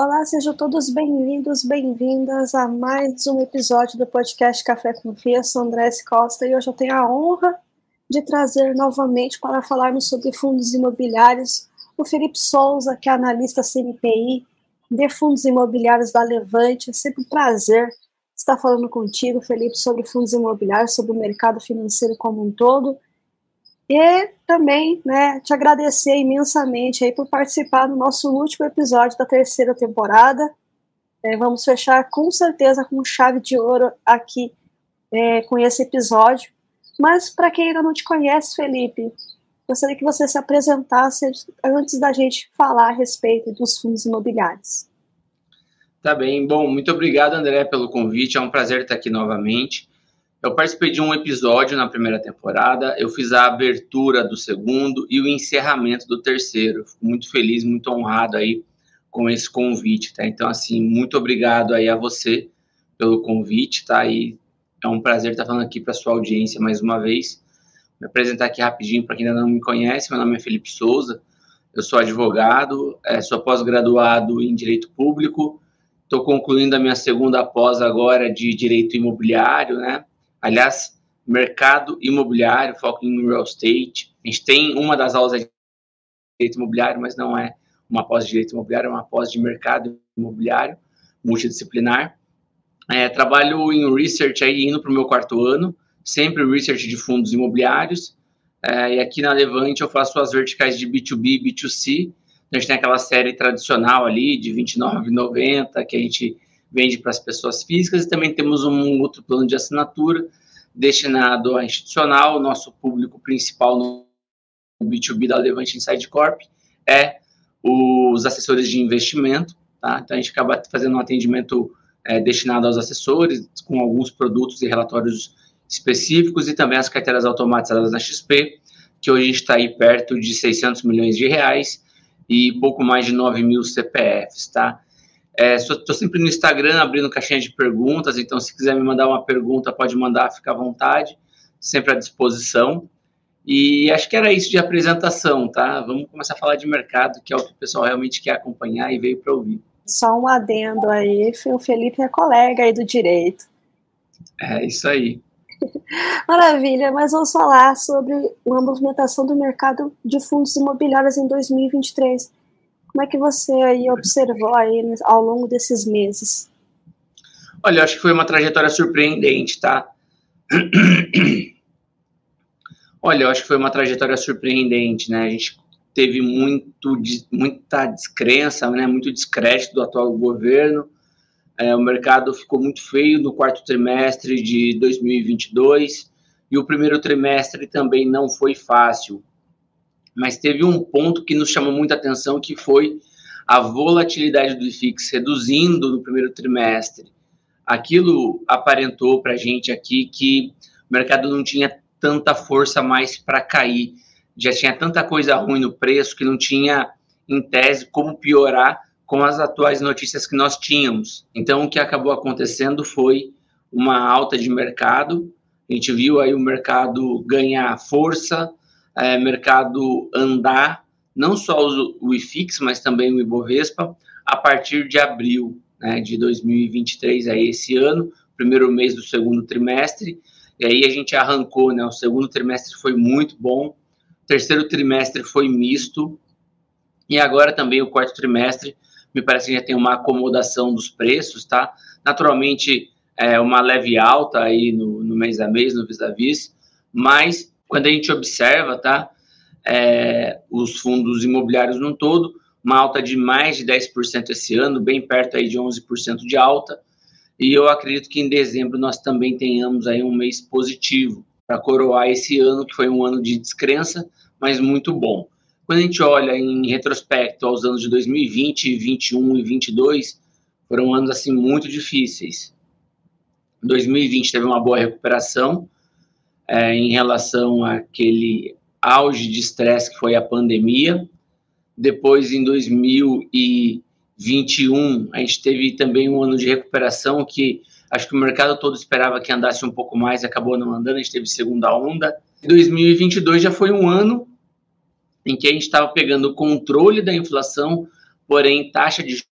Olá, sejam todos bem-vindos, bem-vindas a mais um episódio do podcast Café com Fia. Sou André Costa e hoje eu tenho a honra de trazer novamente para falarmos sobre fundos imobiliários o Felipe Souza, que é analista CNPI de fundos imobiliários da Levante. É sempre um prazer estar falando contigo, Felipe, sobre fundos imobiliários, sobre o mercado financeiro como um todo. E também, né, te agradecer imensamente aí por participar do nosso último episódio da terceira temporada. É, vamos fechar com certeza com chave de ouro aqui é, com esse episódio. Mas para quem ainda não te conhece, Felipe, gostaria que você se apresentasse antes da gente falar a respeito dos fundos imobiliários. Tá bem. Bom, muito obrigado, André, pelo convite. É um prazer estar aqui novamente. Eu participei de um episódio na primeira temporada, eu fiz a abertura do segundo e o encerramento do terceiro. Fico muito feliz, muito honrado aí com esse convite, tá? Então, assim, muito obrigado aí a você pelo convite, tá? E é um prazer estar falando aqui para sua audiência mais uma vez. Me apresentar aqui rapidinho para quem ainda não me conhece. Meu nome é Felipe Souza, eu sou advogado, é, sou pós-graduado em Direito Público, estou concluindo a minha segunda pós agora de Direito Imobiliário, né? Aliás, mercado imobiliário, foco em real estate. A gente tem uma das aulas de direito imobiliário, mas não é uma pós de direito imobiliário, é uma pós de mercado imobiliário, multidisciplinar. É, trabalho em research aí, indo para o meu quarto ano, sempre research de fundos imobiliários. É, e aqui na Levante eu faço as verticais de B2B e B2C. A gente tem aquela série tradicional ali de R$29,90 que a gente vende para as pessoas físicas e também temos um outro plano de assinatura destinado a institucional. Nosso público principal no B2B da Levante Inside Corp é os assessores de investimento. Tá? Então a gente acaba fazendo um atendimento é, destinado aos assessores com alguns produtos e relatórios específicos e também as carteiras automatizadas na XP, que hoje está aí perto de 600 milhões de reais e pouco mais de 9 mil CPFs, tá? Estou é, sempre no Instagram abrindo caixinha de perguntas, então se quiser me mandar uma pergunta, pode mandar, fica à vontade, sempre à disposição. E acho que era isso de apresentação, tá? Vamos começar a falar de mercado, que é o que o pessoal realmente quer acompanhar e veio para ouvir. Só um adendo aí, o Felipe é colega aí do direito. É isso aí. Maravilha, mas vamos falar sobre a movimentação do mercado de fundos imobiliários em 2023. Como é que você aí observou aí ao longo desses meses? Olha, acho que foi uma trajetória surpreendente, tá? Olha, eu acho que foi uma trajetória surpreendente, né? A gente teve muito, muita descrença, né? Muito descrédito do atual governo. É, o mercado ficou muito feio no quarto trimestre de 2022 e o primeiro trimestre também não foi fácil mas teve um ponto que nos chamou muita atenção, que foi a volatilidade do IFIX reduzindo no primeiro trimestre. Aquilo aparentou para a gente aqui que o mercado não tinha tanta força mais para cair, já tinha tanta coisa ruim no preço que não tinha, em tese, como piorar com as atuais notícias que nós tínhamos. Então, o que acabou acontecendo foi uma alta de mercado, a gente viu aí o mercado ganhar força, é, mercado andar, não só o IFIX, mas também o Ibovespa, a partir de abril né, de 2023, aí esse ano, primeiro mês do segundo trimestre, e aí a gente arrancou, né, o segundo trimestre foi muito bom, o terceiro trimestre foi misto, e agora também o quarto trimestre, me parece que já tem uma acomodação dos preços, tá? Naturalmente, é, uma leve alta aí no, no mês a mês, no vis-a-vis, -vis, mas quando a gente observa, tá, é, os fundos imobiliários no todo, uma alta de mais de 10% esse ano, bem perto aí de 11% de alta, e eu acredito que em dezembro nós também tenhamos aí um mês positivo para coroar esse ano, que foi um ano de descrença, mas muito bom. Quando a gente olha em retrospecto aos anos de 2020, 21 e 22, foram anos assim muito difíceis. 2020 teve uma boa recuperação, é, em relação àquele auge de estresse que foi a pandemia. Depois, em 2021, a gente teve também um ano de recuperação que acho que o mercado todo esperava que andasse um pouco mais, acabou não andando, a gente teve segunda onda. 2022 já foi um ano em que a gente estava pegando o controle da inflação, porém taxa de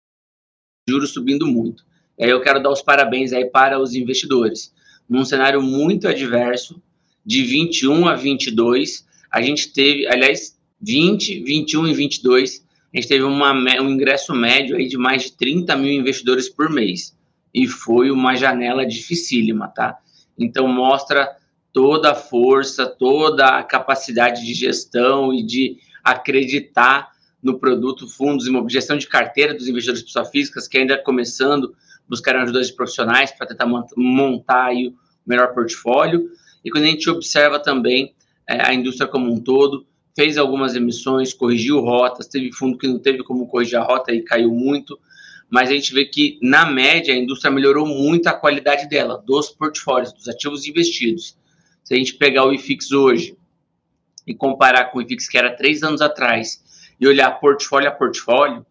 juros subindo muito. E aí eu quero dar os parabéns aí para os investidores. Num cenário muito adverso, de 21 a 22, a gente teve, aliás, 20, 21 e 22, a gente teve uma, um ingresso médio aí de mais de 30 mil investidores por mês. E foi uma janela dificílima, tá? Então mostra toda a força, toda a capacidade de gestão e de acreditar no produto fundos imobiliários, gestão de carteira dos investidores de pessoas físicas que ainda começando buscar ajuda de profissionais para tentar montar o melhor portfólio. E quando a gente observa também é, a indústria como um todo, fez algumas emissões, corrigiu rotas, teve fundo que não teve como corrigir a rota e caiu muito, mas a gente vê que, na média, a indústria melhorou muito a qualidade dela, dos portfólios, dos ativos investidos. Se a gente pegar o IFIX hoje e comparar com o IFIX que era três anos atrás e olhar portfólio a portfólio,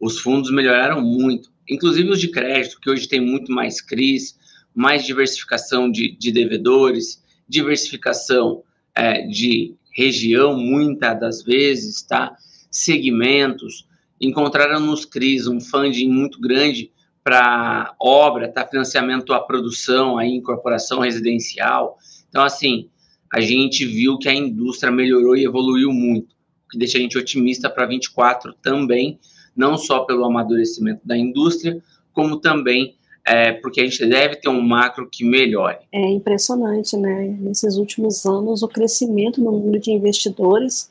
os fundos melhoraram muito, inclusive os de crédito, que hoje tem muito mais CRIs, mais diversificação de, de devedores, diversificação é, de região, muitas das vezes, tá? segmentos, encontraram nos CRIs um funding muito grande para obra, tá? financiamento à produção, à incorporação residencial. Então, assim, a gente viu que a indústria melhorou e evoluiu muito, o que deixa a gente otimista para 24 também, não só pelo amadurecimento da indústria, como também é, porque a gente deve ter um macro que melhore. É impressionante, né? Nesses últimos anos, o crescimento no número de investidores,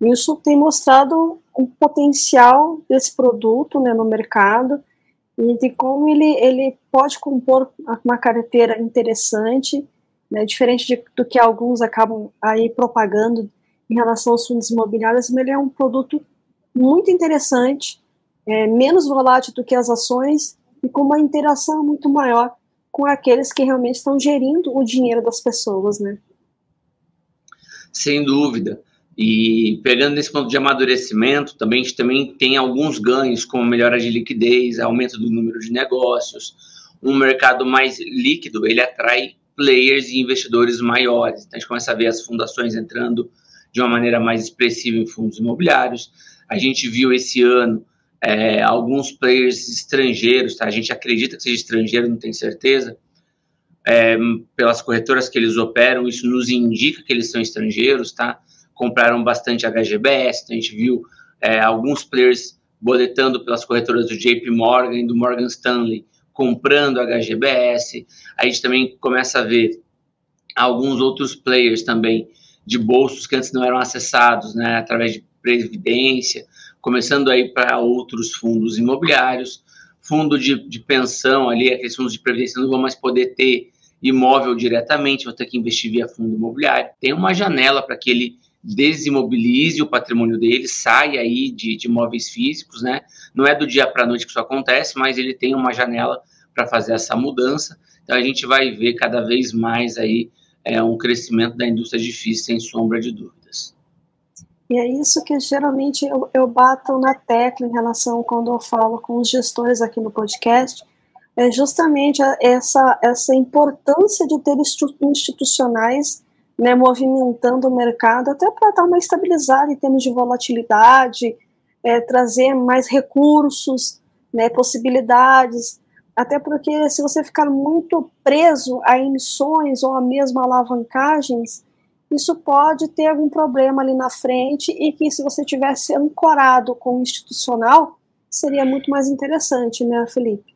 isso tem mostrado o potencial desse produto né, no mercado e de como ele, ele pode compor uma carteira interessante, né, diferente de, do que alguns acabam aí propagando em relação aos fundos imobiliários, mas ele é um produto muito interessante, é, menos volátil do que as ações e com uma interação muito maior com aqueles que realmente estão gerindo o dinheiro das pessoas, né? Sem dúvida. E pegando nesse ponto de amadurecimento, também a gente também tem alguns ganhos, como melhora de liquidez, aumento do número de negócios, um mercado mais líquido, ele atrai players e investidores maiores. Então a gente começa a ver as fundações entrando de uma maneira mais expressiva em fundos imobiliários. A gente viu esse ano é, alguns players estrangeiros, tá? a gente acredita que seja estrangeiro, não tem certeza, é, pelas corretoras que eles operam, isso nos indica que eles são estrangeiros, tá? Compraram bastante HGBS, então a gente viu é, alguns players boletando pelas corretoras do JP Morgan do Morgan Stanley, comprando HGBS. A gente também começa a ver alguns outros players também de bolsos que antes não eram acessados, né, através de previdência, começando aí para outros fundos imobiliários, fundo de, de pensão ali, aqueles fundos de previdência não vão mais poder ter imóvel diretamente, vão ter que investir via fundo imobiliário. Tem uma janela para que ele desimobilize o patrimônio dele, saia aí de, de imóveis físicos, né? Não é do dia para a noite que isso acontece, mas ele tem uma janela para fazer essa mudança. Então a gente vai ver cada vez mais aí é, um crescimento da indústria difícil, sem sombra de dúvidas. E é isso que geralmente eu, eu bato na tecla em relação quando eu falo com os gestores aqui no podcast, é justamente essa, essa importância de ter institucionais né, movimentando o mercado, até para dar uma estabilizada em termos de volatilidade, é, trazer mais recursos, né, possibilidades, até porque se você ficar muito preso a emissões ou a mesma alavancagens, isso pode ter algum problema ali na frente e que se você tivesse ancorado com o institucional, seria muito mais interessante, né, Felipe?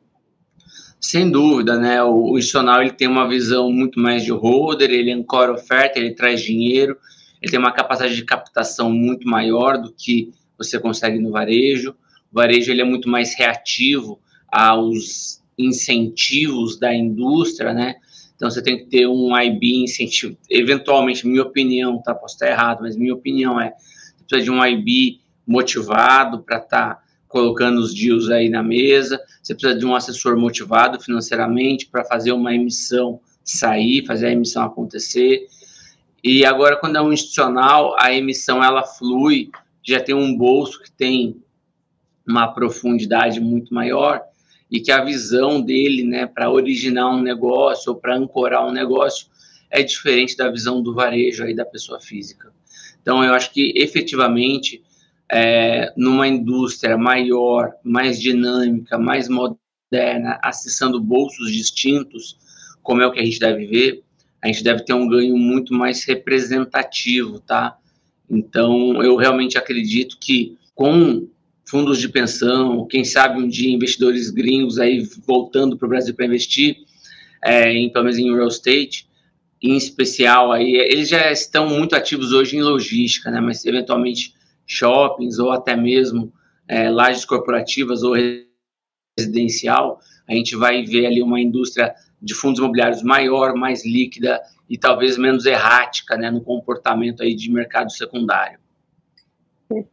Sem dúvida, né? O, institucional ele tem uma visão muito mais de holder, ele ancora oferta, ele traz dinheiro, ele tem uma capacidade de captação muito maior do que você consegue no varejo. O varejo ele é muito mais reativo aos incentivos da indústria, né? Então você tem que ter um IB incentivo. Eventualmente, minha opinião, tá? Posso estar errado, mas minha opinião é você precisa de um IB motivado para estar tá colocando os deals aí na mesa. Você precisa de um assessor motivado financeiramente para fazer uma emissão sair, fazer a emissão acontecer. E agora, quando é um institucional, a emissão ela flui, já tem um bolso que tem uma profundidade muito maior e que a visão dele, né, para originar um negócio ou para ancorar um negócio é diferente da visão do varejo aí da pessoa física. Então, eu acho que efetivamente é, numa indústria maior, mais dinâmica, mais moderna, acessando bolsos distintos, como é o que a gente deve ver, a gente deve ter um ganho muito mais representativo, tá? Então, eu realmente acredito que com fundos de pensão, quem sabe um dia investidores gringos aí voltando para o Brasil para investir, é, em, pelo menos em real estate, em especial aí, eles já estão muito ativos hoje em logística, né? Mas eventualmente shoppings ou até mesmo é, lajes corporativas ou residencial, a gente vai ver ali uma indústria de fundos imobiliários maior, mais líquida e talvez menos errática, né, no comportamento aí de mercado secundário.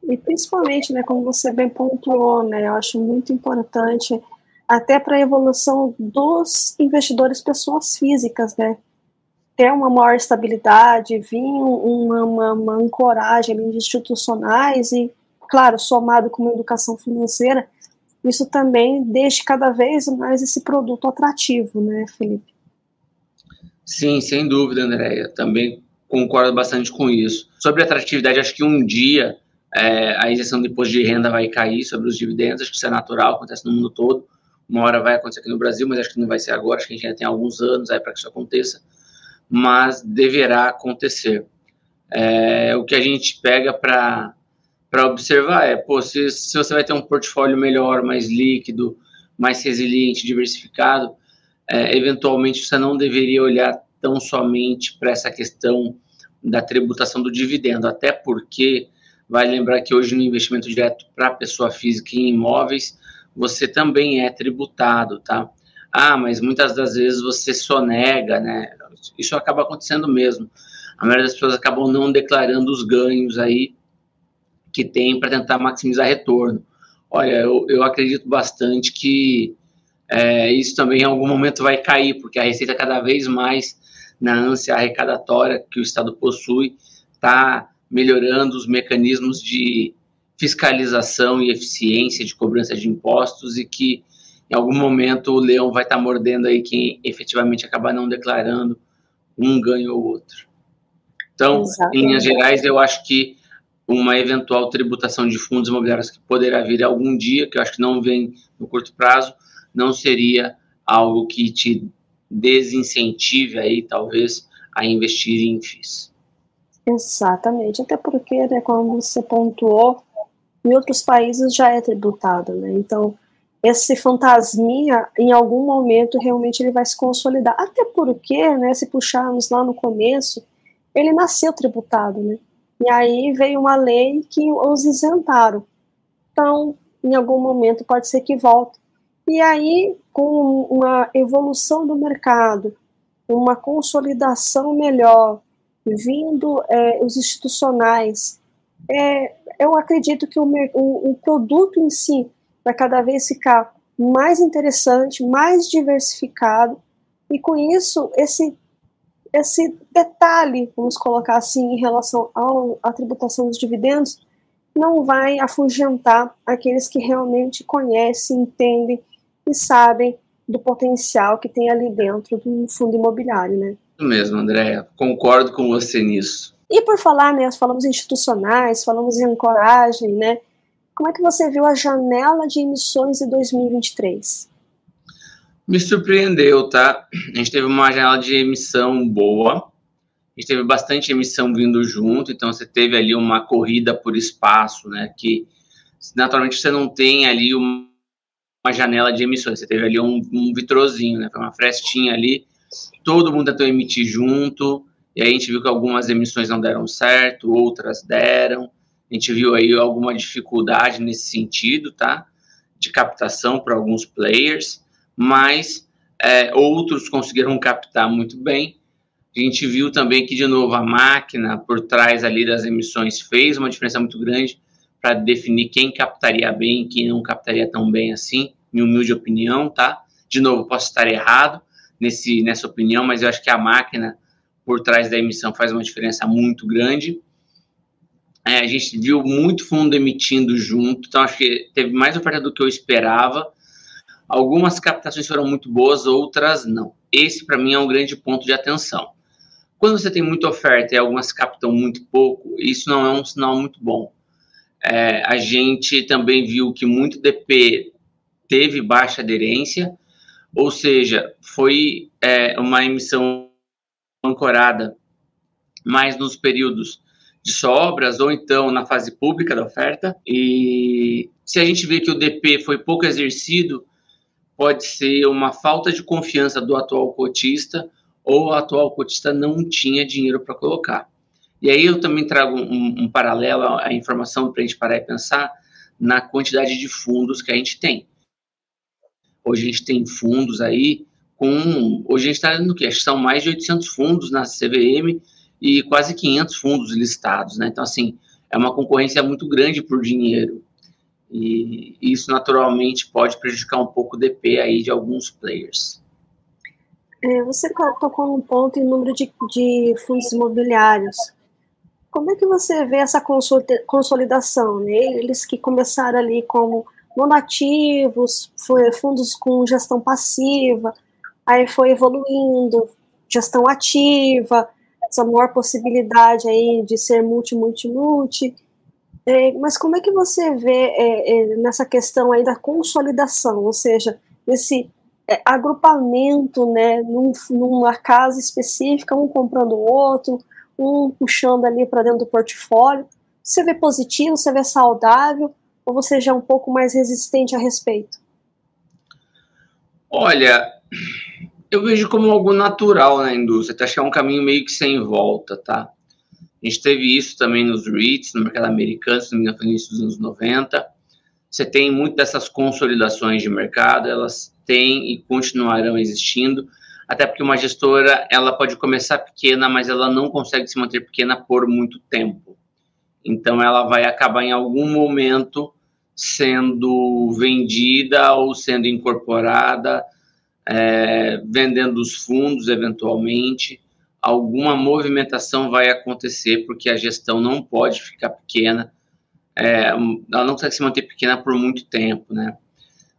E, principalmente, né, como você bem pontuou, né, eu acho muito importante até para a evolução dos investidores pessoas físicas, né, ter uma maior estabilidade, vir uma, uma, uma ancoragem de institucionais e, claro, somado com uma educação financeira, isso também deixe cada vez mais esse produto atrativo, né, Felipe? Sim, sem dúvida, Andréia. Também concordo bastante com isso. Sobre atratividade, acho que um dia é, a isenção do imposto de renda vai cair sobre os dividendos, acho que isso é natural, acontece no mundo todo. Uma hora vai acontecer aqui no Brasil, mas acho que não vai ser agora, acho que a gente já tem alguns anos aí para que isso aconteça, mas deverá acontecer. É, o que a gente pega para observar é, pô, se, se você vai ter um portfólio melhor, mais líquido, mais resiliente, diversificado, é, eventualmente você não deveria olhar tão somente para essa questão da tributação do dividendo, até porque vai lembrar que hoje no investimento direto para pessoa física em imóveis, você também é tributado, tá? Ah, mas muitas das vezes você sonega, né? Isso acaba acontecendo mesmo. A maioria das pessoas acabam não declarando os ganhos aí que tem para tentar maximizar retorno. Olha, eu, eu acredito bastante que é, isso também em algum momento vai cair, porque a receita cada vez mais na ânsia arrecadatória que o Estado possui está melhorando os mecanismos de fiscalização e eficiência de cobrança de impostos e que em algum momento o leão vai estar tá mordendo aí quem efetivamente acabar não declarando um ganho ou outro. Então, Exatamente. em linhas gerais, eu acho que uma eventual tributação de fundos imobiliários que poderá vir algum dia, que eu acho que não vem no curto prazo, não seria algo que te desincentive aí, talvez, a investir em FIIs. Exatamente, até porque, né, como você pontuou, em outros países já é tributado, né, então esse fantasminha, em algum momento, realmente ele vai se consolidar, até porque, né, se puxarmos lá no começo, ele nasceu tributado, né, e aí veio uma lei que os isentaram. Então, em algum momento pode ser que volte. E aí, com uma evolução do mercado, uma consolidação melhor, vindo é, os institucionais, é, eu acredito que o, o, o produto em si vai cada vez ficar mais interessante, mais diversificado, e com isso, esse esse detalhe, vamos colocar assim, em relação à tributação dos dividendos, não vai afugentar aqueles que realmente conhecem, entendem e sabem do potencial que tem ali dentro do fundo imobiliário, né? Mesmo, Andréa. Concordo com você nisso. E por falar, né, falamos institucionais, falamos em ancoragem, né? Como é que você viu a janela de emissões de 2023? Me surpreendeu, tá? A gente teve uma janela de emissão boa, a gente teve bastante emissão vindo junto, então você teve ali uma corrida por espaço, né? Que naturalmente você não tem ali uma, uma janela de emissões, você teve ali um, um vitrozinho, né? Foi uma frestinha ali, todo mundo tentou emitir junto, e aí a gente viu que algumas emissões não deram certo, outras deram. A gente viu aí alguma dificuldade nesse sentido, tá? De captação para alguns players mas é, outros conseguiram captar muito bem. A gente viu também que, de novo, a máquina por trás ali das emissões fez uma diferença muito grande para definir quem captaria bem e quem não captaria tão bem assim, minha humilde opinião, tá? De novo, posso estar errado nesse, nessa opinião, mas eu acho que a máquina por trás da emissão faz uma diferença muito grande. É, a gente viu muito fundo emitindo junto, então acho que teve mais oferta do que eu esperava. Algumas captações foram muito boas, outras não. Esse, para mim, é um grande ponto de atenção. Quando você tem muita oferta e algumas captam muito pouco, isso não é um sinal muito bom. é, a gente também viu que muito DP teve baixa aderência, ou seja, foi é, uma emissão ancorada mais nos períodos de sobras ou então na fase pública da oferta. E se a gente vê que o DP foi pouco exercido, pode ser uma falta de confiança do atual cotista ou o atual cotista não tinha dinheiro para colocar. E aí eu também trago um, um paralelo à informação para a gente parar e pensar na quantidade de fundos que a gente tem. Hoje a gente tem fundos aí com. Hoje a gente está no que? São mais de 800 fundos na CVM e quase 500 fundos listados, né? Então, assim, é uma concorrência muito grande por dinheiro. E isso naturalmente pode prejudicar um pouco o DP aí de alguns players. É, você tocou num ponto em número de, de, fundos imobiliários. Como é que você vê essa consolidação? Né? Eles que começaram ali como monativos, fundos com gestão passiva, aí foi evoluindo, gestão ativa, essa maior possibilidade aí de ser multi, multi, multi. É, mas como é que você vê é, é, nessa questão aí da consolidação, ou seja, esse é, agrupamento, né, num, numa casa específica, um comprando o outro, um puxando ali para dentro do portfólio. Você vê positivo, você vê saudável, ou você já é um pouco mais resistente a respeito? Olha, eu vejo como algo natural na indústria, acho que é um caminho meio que sem volta, tá? A gente teve isso também nos REITs, no mercado americano, se não me engano, no início dos anos 90. Você tem muitas dessas consolidações de mercado, elas têm e continuarão existindo, até porque uma gestora, ela pode começar pequena, mas ela não consegue se manter pequena por muito tempo. Então, ela vai acabar em algum momento sendo vendida ou sendo incorporada, é, vendendo os fundos eventualmente. Alguma movimentação vai acontecer, porque a gestão não pode ficar pequena, é, ela não consegue se manter pequena por muito tempo, né?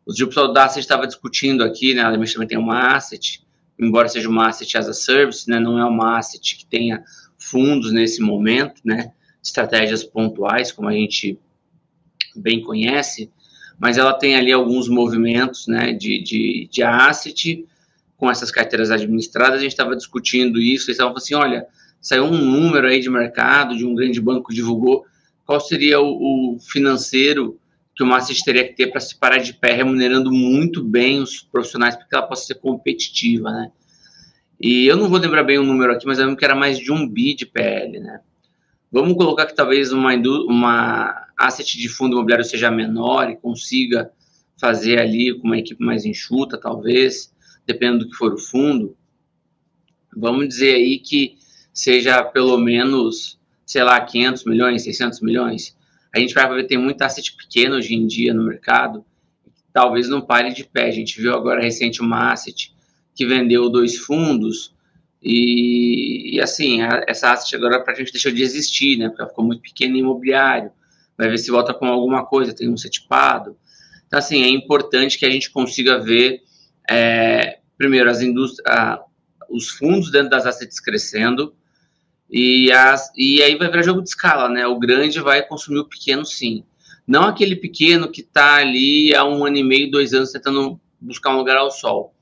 O pessoal da Asset estava discutindo aqui, né? A também tem uma asset, embora seja uma asset as a service, né? Não é uma asset que tenha fundos nesse momento, né? estratégias pontuais, como a gente bem conhece, mas ela tem ali alguns movimentos né, de, de, de asset com essas carteiras administradas. A gente estava discutindo isso, eles estavam assim: olha, saiu um número aí de mercado, de um grande banco divulgou, qual seria o, o financeiro que o asset teria que ter para se parar de pé, remunerando muito bem os profissionais, para que ela possa ser competitiva, né? E eu não vou lembrar bem o número aqui, mas eu lembro que era mais de um bi de PL, né? Vamos colocar que talvez uma, uma asset de fundo imobiliário seja menor e consiga fazer ali com uma equipe mais enxuta, talvez, dependendo do que for o fundo. Vamos dizer aí que seja pelo menos, sei lá, 500 milhões, 600 milhões. A gente vai ver tem muita asset pequena hoje em dia no mercado, talvez não pare de pé. A gente viu agora recente uma asset que vendeu dois fundos e, e assim, a, essa asset agora para a gente deixou de existir, né? Porque ela ficou muito pequena em imobiliário. Vai ver se volta com alguma coisa, tem um setipado. Então, assim, é importante que a gente consiga ver, é, primeiro, as indústrias, os fundos dentro das assets crescendo, e, as, e aí vai virar jogo de escala, né? O grande vai consumir o pequeno, sim. Não aquele pequeno que está ali há um ano e meio, dois anos, tentando buscar um lugar ao sol.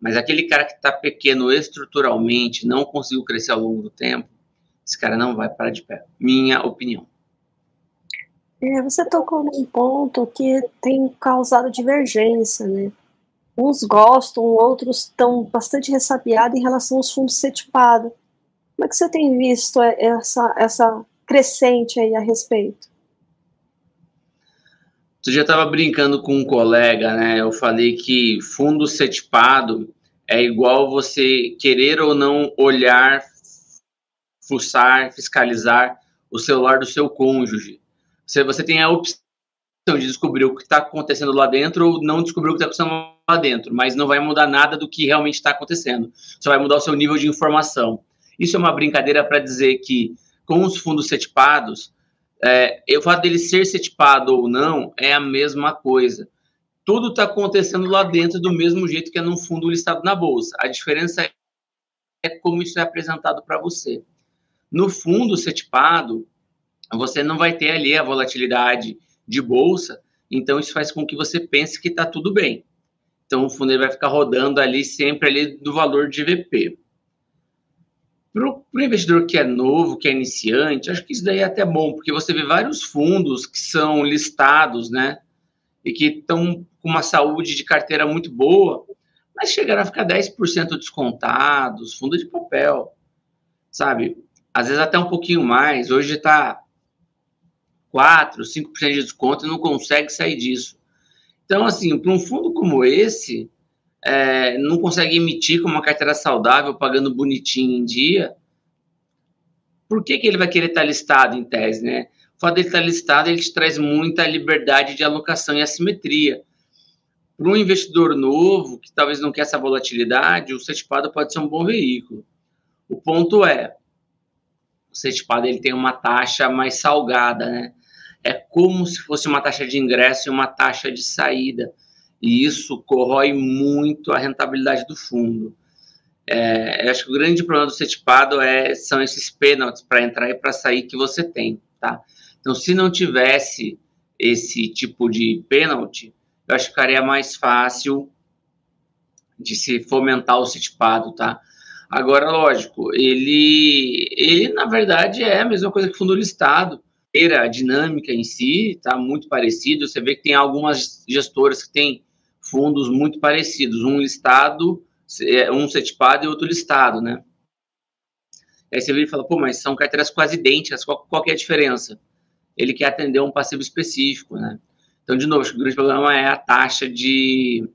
Mas aquele cara que está pequeno estruturalmente, não conseguiu crescer ao longo do tempo, esse cara não vai parar de pé. Minha opinião. É, você tocou num ponto que tem causado divergência, né? Uns gostam, outros estão bastante ressabiados em relação aos fundos setipados. Como é que você tem visto essa, essa crescente aí a respeito? Tu já estava brincando com um colega, né? Eu falei que fundo setipado é igual você querer ou não olhar, fuçar, fiscalizar o celular do seu cônjuge. Você, você tem a opção de descobrir o que está acontecendo lá dentro ou não descobrir o que está acontecendo lá dentro, mas não vai mudar nada do que realmente está acontecendo. Só vai mudar o seu nível de informação. Isso é uma brincadeira para dizer que com os fundos setipados, é, o fato dele ser setipado ou não é a mesma coisa. Tudo está acontecendo lá dentro do mesmo jeito que é num fundo listado na bolsa. A diferença é como isso é apresentado para você. No fundo setipado, você não vai ter ali a volatilidade de bolsa, então isso faz com que você pense que está tudo bem. Então o fundo vai ficar rodando ali sempre ali do valor de VP. Para o investidor que é novo, que é iniciante, acho que isso daí é até bom, porque você vê vários fundos que são listados, né? E que estão com uma saúde de carteira muito boa, mas chegaram a ficar 10% descontados, fundo de papel, sabe? Às vezes até um pouquinho mais. Hoje está 4, 5% de desconto e não consegue sair disso. Então, assim, para um fundo como esse, é, não consegue emitir com uma carteira saudável, pagando bonitinho em dia, por que, que ele vai querer estar listado em tese, né? O fato dele estar listado, ele te traz muita liberdade de alocação e assimetria. Para um investidor novo, que talvez não quer essa volatilidade, o certificado pode ser um bom veículo. O ponto é, o certificado ele tem uma taxa mais salgada, né? É como se fosse uma taxa de ingresso e uma taxa de saída. E isso corrói muito a rentabilidade do fundo. É, eu acho que o grande problema do certificado é, são esses pênaltis para entrar e para sair que você tem, tá? Então, se não tivesse esse tipo de pênalti, eu acho que ficaria mais fácil de se fomentar o certificado, tá? Agora, lógico, ele, ele na verdade é a mesma coisa que fundo listado. A dinâmica em si está muito parecido. Você vê que tem algumas gestoras que têm fundos muito parecidos, um listado, é, um setipado e outro listado, né? Aí você vê e fala, pô, mas são carteiras quase idênticas, qual, qual é a diferença? Ele quer atender um passivo específico, né? Então, de novo, o grande problema é a taxa de,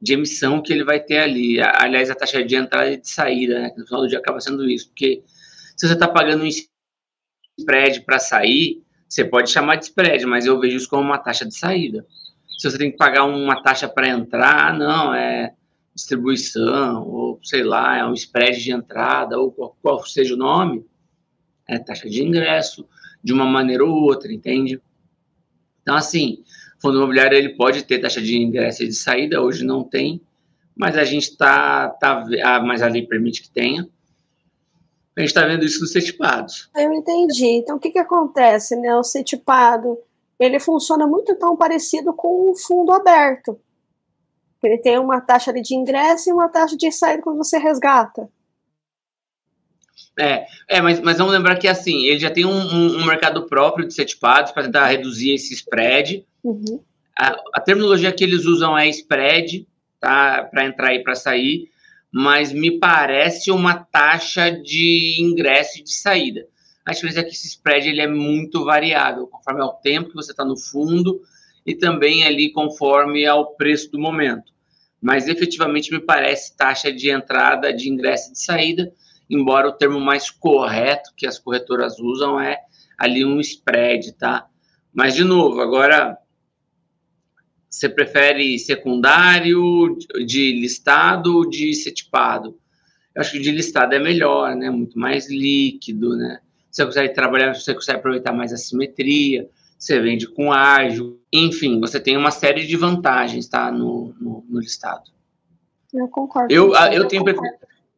de emissão que ele vai ter ali. Aliás, a taxa de entrada e de saída, né? No final do dia acaba sendo isso, porque se você está pagando um spread para sair, você pode chamar de spread, mas eu vejo isso como uma taxa de saída. Se você tem que pagar uma taxa para entrar, não, é distribuição, ou sei lá, é um spread de entrada, ou qual, qual seja o nome, é taxa de ingresso, de uma maneira ou outra, entende? Então, assim, fundo imobiliário ele pode ter taxa de ingresso e de saída, hoje não tem, mas a gente está, tá, tá, mas a lei permite que tenha. A gente está vendo isso nos certificados. Eu entendi. Então, o que, que acontece, né? O certificado, ele funciona muito tão parecido com um fundo aberto. Ele tem uma taxa de ingresso e uma taxa de saída quando você resgata. É, é mas, mas vamos lembrar que assim, ele já tem um, um, um mercado próprio de setipados para tentar reduzir esse spread. Uhum. A, a, terminologia que eles usam é spread, tá? Para entrar e para sair, mas me parece uma taxa de ingresso e de saída. A diferença é que esse spread ele é muito variável, conforme ao tempo que você está no fundo e também ali conforme ao preço do momento. Mas efetivamente me parece taxa de entrada, de ingresso e de saída, embora o termo mais correto que as corretoras usam é ali um spread, tá? Mas de novo, agora você prefere secundário, de listado ou de setipado? Eu acho que de listado é melhor, né? Muito mais líquido, né? Você consegue trabalhar, você consegue aproveitar mais a simetria, você vende com ágil, enfim, você tem uma série de vantagens, tá, no, no, no listado. Eu concordo. Eu, eu, tenho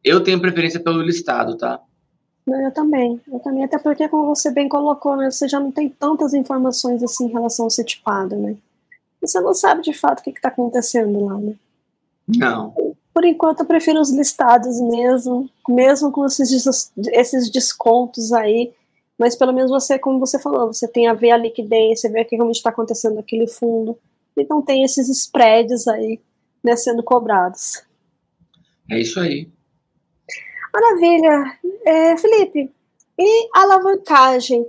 eu tenho preferência pelo listado, tá? Eu também, eu também, até porque, como você bem colocou, né, você já não tem tantas informações assim em relação ao setipado, né? Você não sabe de fato o que está acontecendo lá, né? Não. Por enquanto, eu prefiro os listados mesmo, mesmo com esses, esses descontos aí, mas pelo menos você, como você falou, você tem a ver a liquidez, você vê o que realmente está acontecendo naquele fundo. Então tem esses spreads aí né, sendo cobrados. É isso aí. Maravilha. É, Felipe, e alavancagem?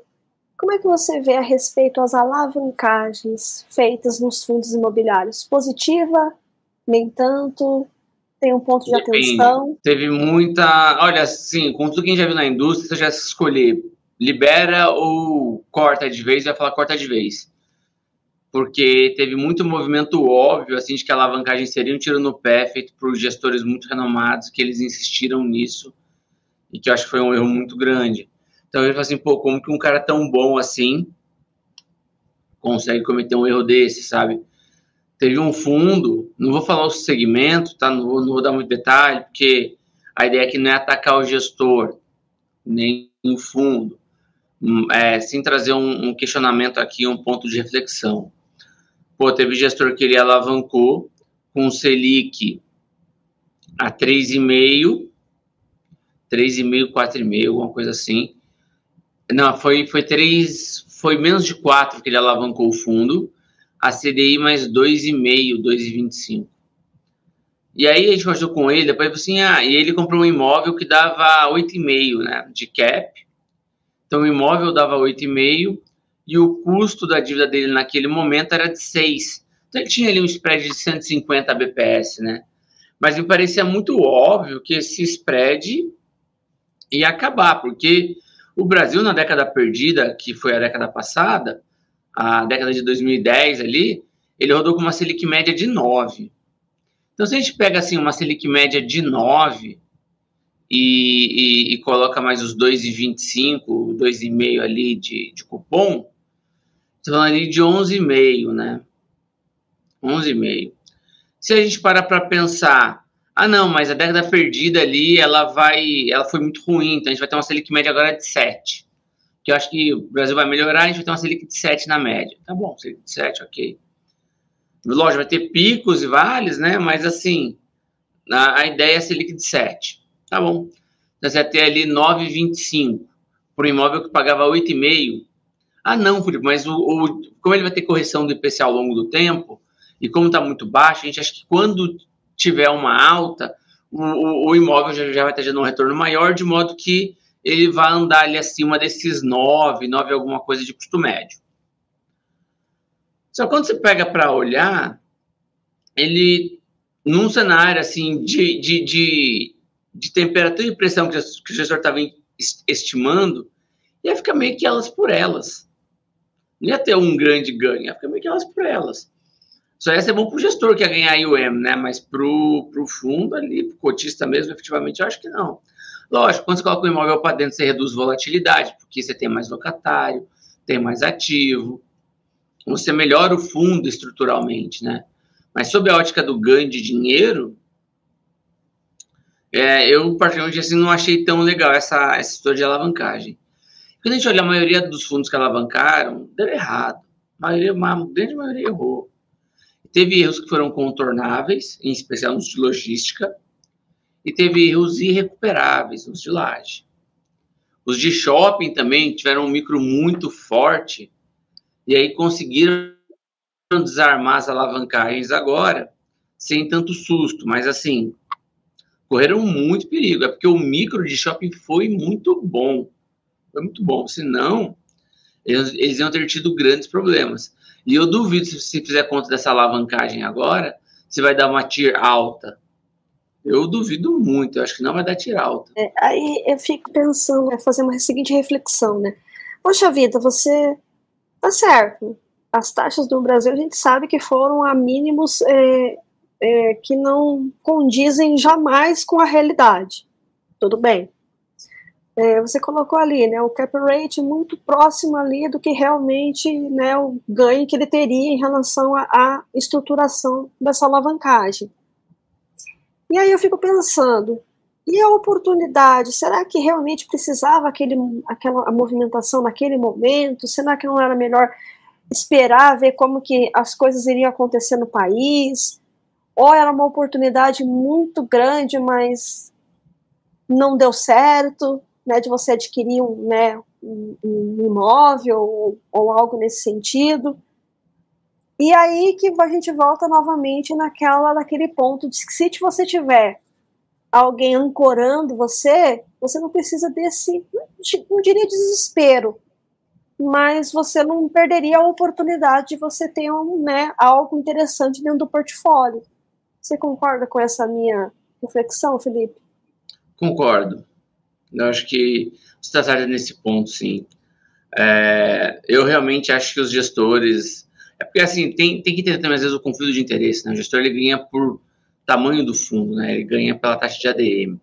Como é que você vê a respeito às alavancagens feitas nos fundos imobiliários? Positiva? Nem tanto? Tem um ponto de Depende. atenção? Teve muita. Olha, assim, com tudo que a gente já viu na indústria, você já se escolher libera ou corta de vez, vai falar corta de vez. Porque teve muito movimento óbvio, assim, de que a alavancagem seria um tiro no pé, feito por gestores muito renomados, que eles insistiram nisso, e que eu acho que foi um erro muito grande. Então eu falo assim, pô, como que um cara tão bom assim consegue cometer um erro desse, sabe? Teve um fundo, não vou falar o segmento, tá? Não vou, não vou dar muito detalhe, porque a ideia aqui não é atacar o gestor, nem o fundo é, sem trazer um, um, questionamento aqui, um ponto de reflexão. Pô, teve gestor que ele alavancou com Selic a 3,5, 3,5, 4,5, alguma coisa assim. Não, foi, foi 3, foi menos de 4 que ele alavancou o fundo, a CDI mais 2,5, 2,25. E aí a gente conversou com ele, depois assim, ah, e ele comprou um imóvel que dava 8,5, né, de cap. Então o imóvel dava 8,5 e o custo da dívida dele naquele momento era de 6. Então ele tinha ali um spread de 150 BPS, né? Mas me parecia muito óbvio que esse spread ia acabar, porque o Brasil na década perdida, que foi a década passada, a década de 2010 ali, ele rodou com uma Selic média de 9. Então, se a gente pega assim uma Selic média de 9 e, e, e coloca mais os 2,25, 2,5 ali de, de cupom, estamos falando ali de 11,5, né? 11,5. Se a gente parar para pensar, ah não, mas a década perdida ali, ela vai, ela foi muito ruim, então a gente vai ter uma Selic média agora de 7. Que eu acho que o Brasil vai melhorar, a gente vai ter uma Selic de 7 na média. Tá bom, Selic de 7, ok. Lógico, vai ter picos e vales, né? Mas assim, a, a ideia é Selic de 7. Tá bom. Então você vai ter ali 9,25 por um imóvel que pagava 8,5. Ah, não, Felipe, mas o, o, como ele vai ter correção do IPCA ao longo do tempo, e como está muito baixo, a gente acha que quando tiver uma alta, o, o, o imóvel já, já vai estar gerando um retorno maior, de modo que ele vai andar ali acima desses 9, 9 alguma coisa de custo médio. Só quando você pega para olhar, ele, num cenário assim de, de, de, de temperatura e pressão que, o gestor estava estimando, ia ficar meio que elas por elas. Não ia ter um grande ganho, ia ficar meio que elas por elas. Só ia ser bom para o gestor que ia ganhar IOM, né? Mas para o fundo ali, para o cotista mesmo, efetivamente, eu acho que não. Lógico, quando você coloca o imóvel para dentro, você reduz volatilidade, porque você tem mais locatário, tem mais ativo, você melhora o fundo estruturalmente, né? Mas sob a ótica do ganho de dinheiro, é, eu particularmente assim não achei tão legal essa, essa história de alavancagem. Quando a gente olha a maioria dos fundos que alavancaram, deu errado. A, maioria, a grande maioria errou. Teve erros que foram contornáveis, em especial nos de logística, e teve erros irrecuperáveis nos de laje. Os de shopping também tiveram um micro muito forte e aí conseguiram desarmar as alavancagens agora, sem tanto susto, mas assim, correram muito perigo. É porque o micro de shopping foi muito bom. Foi muito bom. Senão, eles, eles iam ter tido grandes problemas. E eu duvido, se você fizer conta dessa alavancagem agora, você vai dar uma TIR alta. Eu duvido muito, eu acho que não vai dar TIR alta. É, aí eu fico pensando, é fazer uma seguinte reflexão, né? Poxa vida, você Tá certo. As taxas no Brasil a gente sabe que foram a mínimos é, é, que não condizem jamais com a realidade. Tudo bem. É, você colocou ali, né, o cap rate muito próximo ali do que realmente, né, o ganho que ele teria em relação à estruturação dessa alavancagem. E aí eu fico pensando, e a oportunidade, será que realmente precisava aquele, aquela movimentação naquele momento? Será que não era melhor esperar, ver como que as coisas iriam acontecer no país? Ou era uma oportunidade muito grande, mas não deu certo, né, de você adquirir um, né, um, um imóvel ou, ou algo nesse sentido? E aí que a gente volta novamente naquela, naquele ponto de que se você tiver alguém ancorando você, você não precisa desse, não diria desespero, mas você não perderia a oportunidade de você ter um, né, algo interessante dentro do portfólio. Você concorda com essa minha reflexão, Felipe? Concordo. Eu acho que você está nesse ponto, sim. É, eu realmente acho que os gestores. É porque, assim, tem, tem que ter também, às vezes, o conflito de interesse. Né? O gestor ele ganha por tamanho do fundo, né? Ele ganha pela taxa de ADM.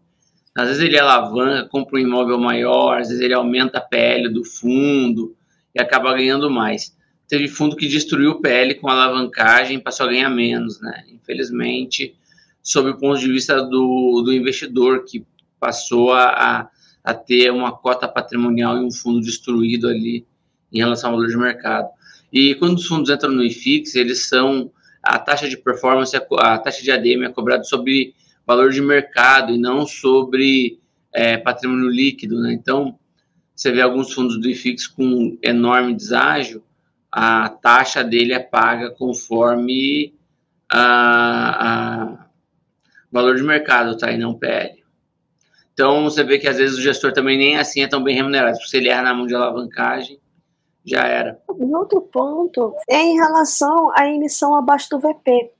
Às vezes ele alavanca, compra um imóvel maior, às vezes ele aumenta a PL do fundo e acaba ganhando mais. Teve fundo que destruiu o PL com alavancagem passou a ganhar menos, né? Infelizmente, sob o ponto de vista do, do investidor, que passou a, a a ter uma cota patrimonial e um fundo destruído ali em relação ao valor de mercado. E quando os fundos entram no IFIX, eles são a taxa de performance, a taxa de ADM é cobrada sobre valor de mercado e não sobre é, patrimônio líquido, né? Então, você vê alguns fundos do IFIX com enorme deságio, a taxa dele é paga conforme a, a valor de mercado, tá? E não PL. Então, você vê que às vezes o gestor também nem assim é tão bem remunerado. Se ele erra na mão de alavancagem, já era. Outro ponto é em relação à emissão abaixo do VP.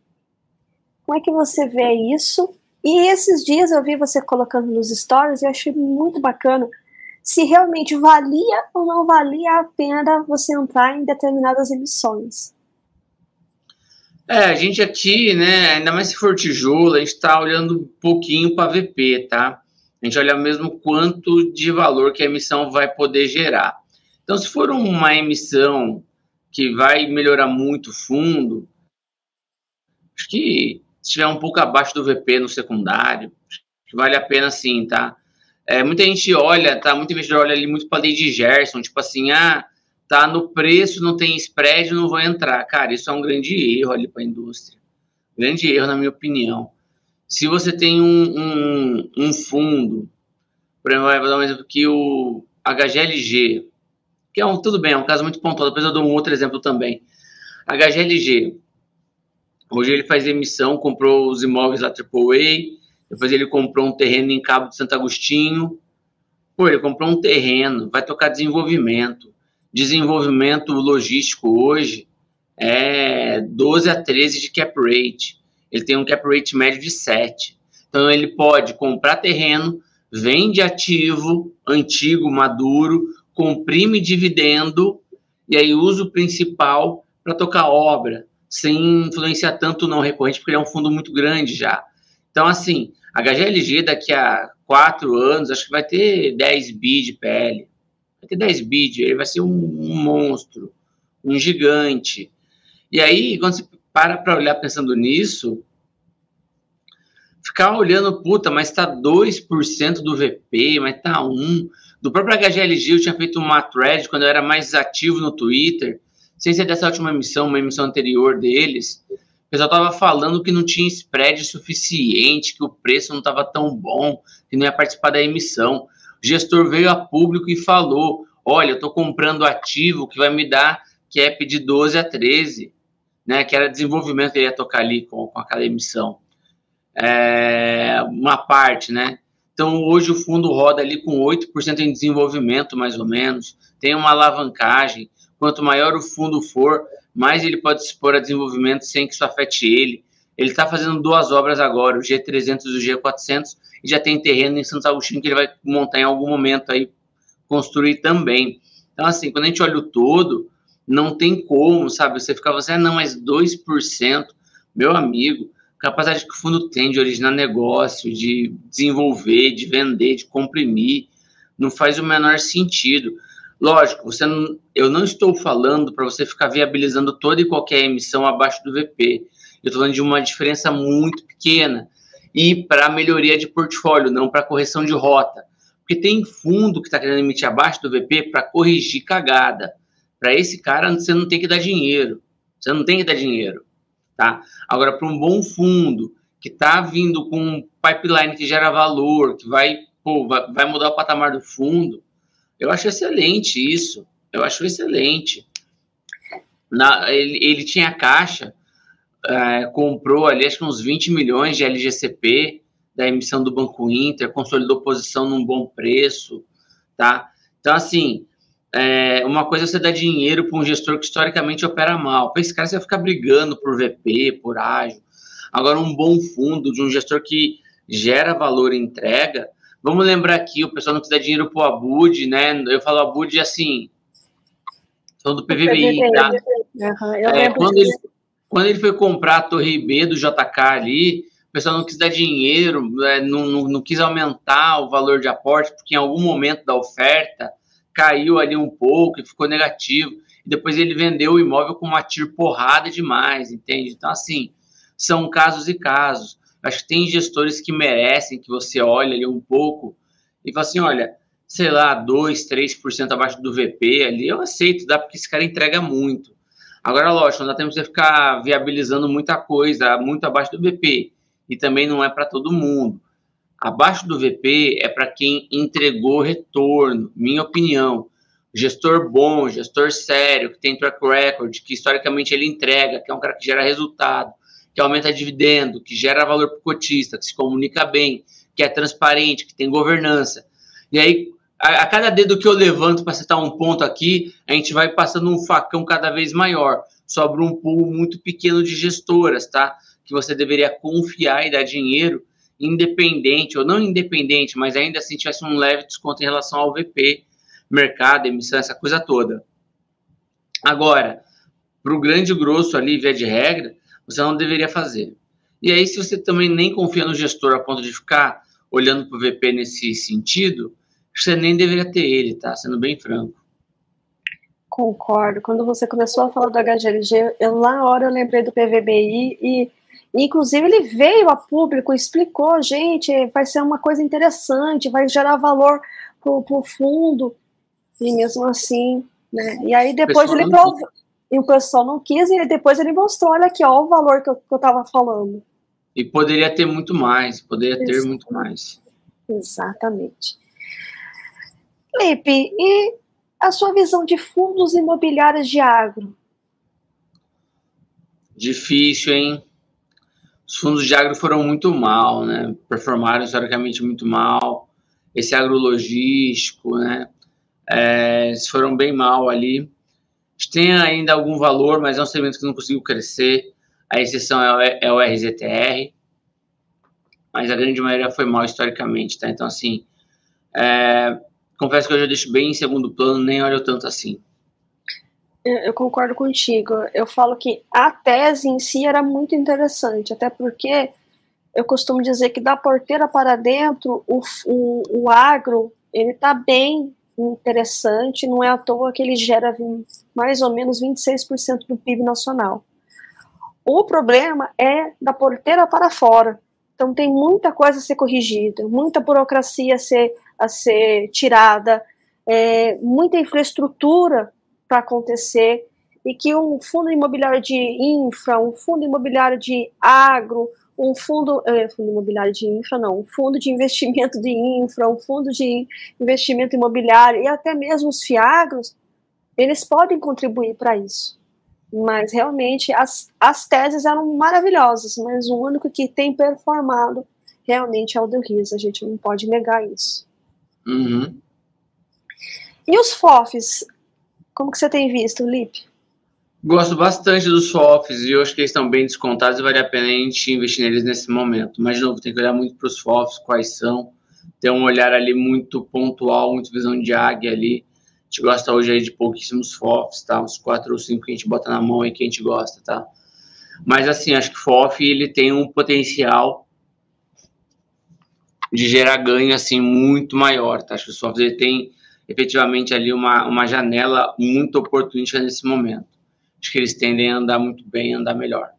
Como é que você vê isso? E esses dias eu vi você colocando nos stories e eu achei muito bacana se realmente valia ou não valia a pena você entrar em determinadas emissões. É, a gente aqui, né, ainda mais se for tijolo, a gente está olhando um pouquinho para VP, tá? A gente olha mesmo quanto de valor que a emissão vai poder gerar. Então, se for uma emissão que vai melhorar muito o fundo, acho que se estiver um pouco abaixo do VP no secundário, vale a pena sim, tá? É, muita gente olha, tá? Muita investidor olha ali muito para lei de Gerson, tipo assim, ah, tá no preço, não tem spread, não vou entrar. Cara, isso é um grande erro ali para a indústria. Grande erro, na minha opinião. Se você tem um, um, um fundo, por exemplo, vou dar um exemplo aqui, o HGLG, que é um, tudo bem, é um caso muito pontual, depois eu dou um outro exemplo também. HGLG, hoje ele faz emissão, comprou os imóveis lá AAA, depois ele comprou um terreno em Cabo de Santo Agostinho, pô, ele comprou um terreno, vai tocar desenvolvimento. Desenvolvimento logístico hoje é 12 a 13 de cap rate. Ele tem um cap rate médio de 7. Então ele pode comprar terreno, vende ativo antigo, maduro, comprime dividendo e aí usa o principal para tocar obra, sem influenciar tanto não recorrente, porque ele é um fundo muito grande já. Então, assim, a HGLG daqui a quatro anos, acho que vai ter 10 bi de PL. Vai ter 10 bi, ele vai ser um, um monstro, um gigante. E aí, quando você para para olhar pensando nisso, ficar olhando, puta, mas tá 2% do VP, mas tá 1%. Do próprio HGLG, eu tinha feito uma thread quando eu era mais ativo no Twitter, sem ser dessa última emissão, uma emissão anterior deles. O pessoal tava falando que não tinha spread suficiente, que o preço não estava tão bom, que não ia participar da emissão. O gestor veio a público e falou: olha, eu estou comprando ativo que vai me dar cap de 12 a 13, né? Que era desenvolvimento que ia tocar ali com, com aquela emissão. É, uma parte, né? Então, hoje o fundo roda ali com 8% em desenvolvimento, mais ou menos, tem uma alavancagem. Quanto maior o fundo for, mais ele pode se expor a desenvolvimento sem que isso afete ele. Ele está fazendo duas obras agora, o G300 e o G400, e já tem terreno em Santos Agostinho que ele vai montar em algum momento aí, construir também. Então, assim, quando a gente olha o todo, não tem como, sabe? Você ficava assim, ah, não, mas 2%, meu amigo, capacidade que o fundo tem de originar negócio, de desenvolver, de vender, de comprimir, não faz o menor sentido. Lógico, você não, eu não estou falando para você ficar viabilizando toda e qualquer emissão abaixo do VP. Eu estou falando de uma diferença muito pequena e para melhoria de portfólio, não para correção de rota. Porque tem fundo que está querendo emitir abaixo do VP para corrigir cagada. Para esse cara, você não tem que dar dinheiro. Você não tem que dar dinheiro. Tá? Agora, para um bom fundo que está vindo com um pipeline que gera valor, que vai, pô, vai mudar o patamar do fundo, eu acho excelente isso. Eu acho excelente. Na, ele, ele tinha caixa, é, comprou ali acho que uns 20 milhões de LGCP da emissão do Banco Inter, consolidou posição num bom preço, tá? Então, assim, é, uma coisa é você dar dinheiro para um gestor que historicamente opera mal. Para esse cara, você vai ficar brigando por VP, por ágil. Agora, um bom fundo de um gestor que gera valor e entrega. Vamos lembrar aqui, o pessoal não dar dinheiro para o Abud, né? Eu falo Abud assim, são do PVBI, tá? Uhum, é, quando, ele, quando ele foi comprar a Torre B do JK ali, o pessoal não quis dar dinheiro, é, não, não, não quis aumentar o valor de aporte, porque em algum momento da oferta caiu ali um pouco e ficou negativo. E depois ele vendeu o imóvel com uma TIR porrada demais, entende? Então, assim, são casos e casos. Acho que tem gestores que merecem que você olhe ali um pouco e fala assim: olha, sei lá, 2, 3% abaixo do VP ali, eu aceito, dá porque esse cara entrega muito. Agora, lógico, dá tempo de ficar viabilizando muita coisa, muito abaixo do VP. E também não é para todo mundo. Abaixo do VP é para quem entregou retorno, minha opinião. Gestor bom, gestor sério, que tem track record, que historicamente ele entrega, que é um cara que gera resultado, que aumenta dividendo, que gera valor para o cotista, que se comunica bem, que é transparente, que tem governança. E aí, a, a cada dedo que eu levanto para acertar um ponto aqui, a gente vai passando um facão cada vez maior. Sobra um pool muito pequeno de gestoras, tá? Que você deveria confiar e dar dinheiro independente, ou não independente, mas ainda assim tivesse um leve desconto em relação ao VP, mercado, emissão, essa coisa toda. Agora, para o grande grosso ali, via de regra, você não deveria fazer. E aí, se você também nem confia no gestor a ponto de ficar olhando para o VP nesse sentido, você nem deveria ter ele, tá? Sendo bem franco. Concordo. Quando você começou a falar do HGLG, eu lá na hora eu lembrei do PVBI e, inclusive, ele veio a público, explicou, gente, vai ser uma coisa interessante, vai gerar valor para o fundo, e mesmo assim, né? E aí depois ele provou, e o pessoal não quis, e depois ele mostrou, olha aqui, ó, o valor que eu, que eu tava falando. E poderia ter muito mais, poderia ter muito mais. Exatamente. Felipe, e a sua visão de fundos imobiliários de agro? Difícil, hein? Os fundos de agro foram muito mal, né? Performaram historicamente muito mal. Esse agrologístico, né? É, eles foram bem mal ali. Tem ainda algum valor, mas é um segmento que não conseguiu crescer. A exceção é o, é RZTR, mas a grande maioria foi mal historicamente, tá? Então, assim, é, confesso que eu já deixo bem em segundo plano, nem olho tanto assim. Eu concordo contigo. Eu falo que a tese em si era muito interessante, até porque eu costumo dizer que da porteira para dentro, o, o, o agro ele está bem interessante, não é à toa que ele gera mais ou menos 26% do PIB nacional. O problema é da porteira para fora. Então tem muita coisa a ser corrigida, muita burocracia a ser, a ser tirada, é, muita infraestrutura para acontecer, e que um fundo imobiliário de infra, um fundo imobiliário de agro, um fundo, é, fundo imobiliário de infra, não, um fundo de investimento de infra, um fundo de investimento imobiliário e até mesmo os fiagros, eles podem contribuir para isso. Mas realmente as, as teses eram maravilhosas, mas o único que tem performado realmente é o do RIS, a gente não pode negar isso. Uhum. E os FOFs, como que você tem visto, Lipe? Gosto bastante dos FOFs e eu acho que eles estão bem descontados e vale a pena a gente investir neles nesse momento. Mas, de novo, tem que olhar muito para os FOFs, quais são, ter um olhar ali muito pontual, muito visão de águia ali. A gente gosta hoje aí de pouquíssimos FOFs, tá? Uns quatro ou cinco que a gente bota na mão e que a gente gosta, tá? Mas, assim, acho que FOF ele tem um potencial de gerar ganho, assim, muito maior, tá? Acho que os FOFs ele tem efetivamente ali uma, uma janela muito oportunista nesse momento acho que eles tendem a andar muito bem, andar melhor.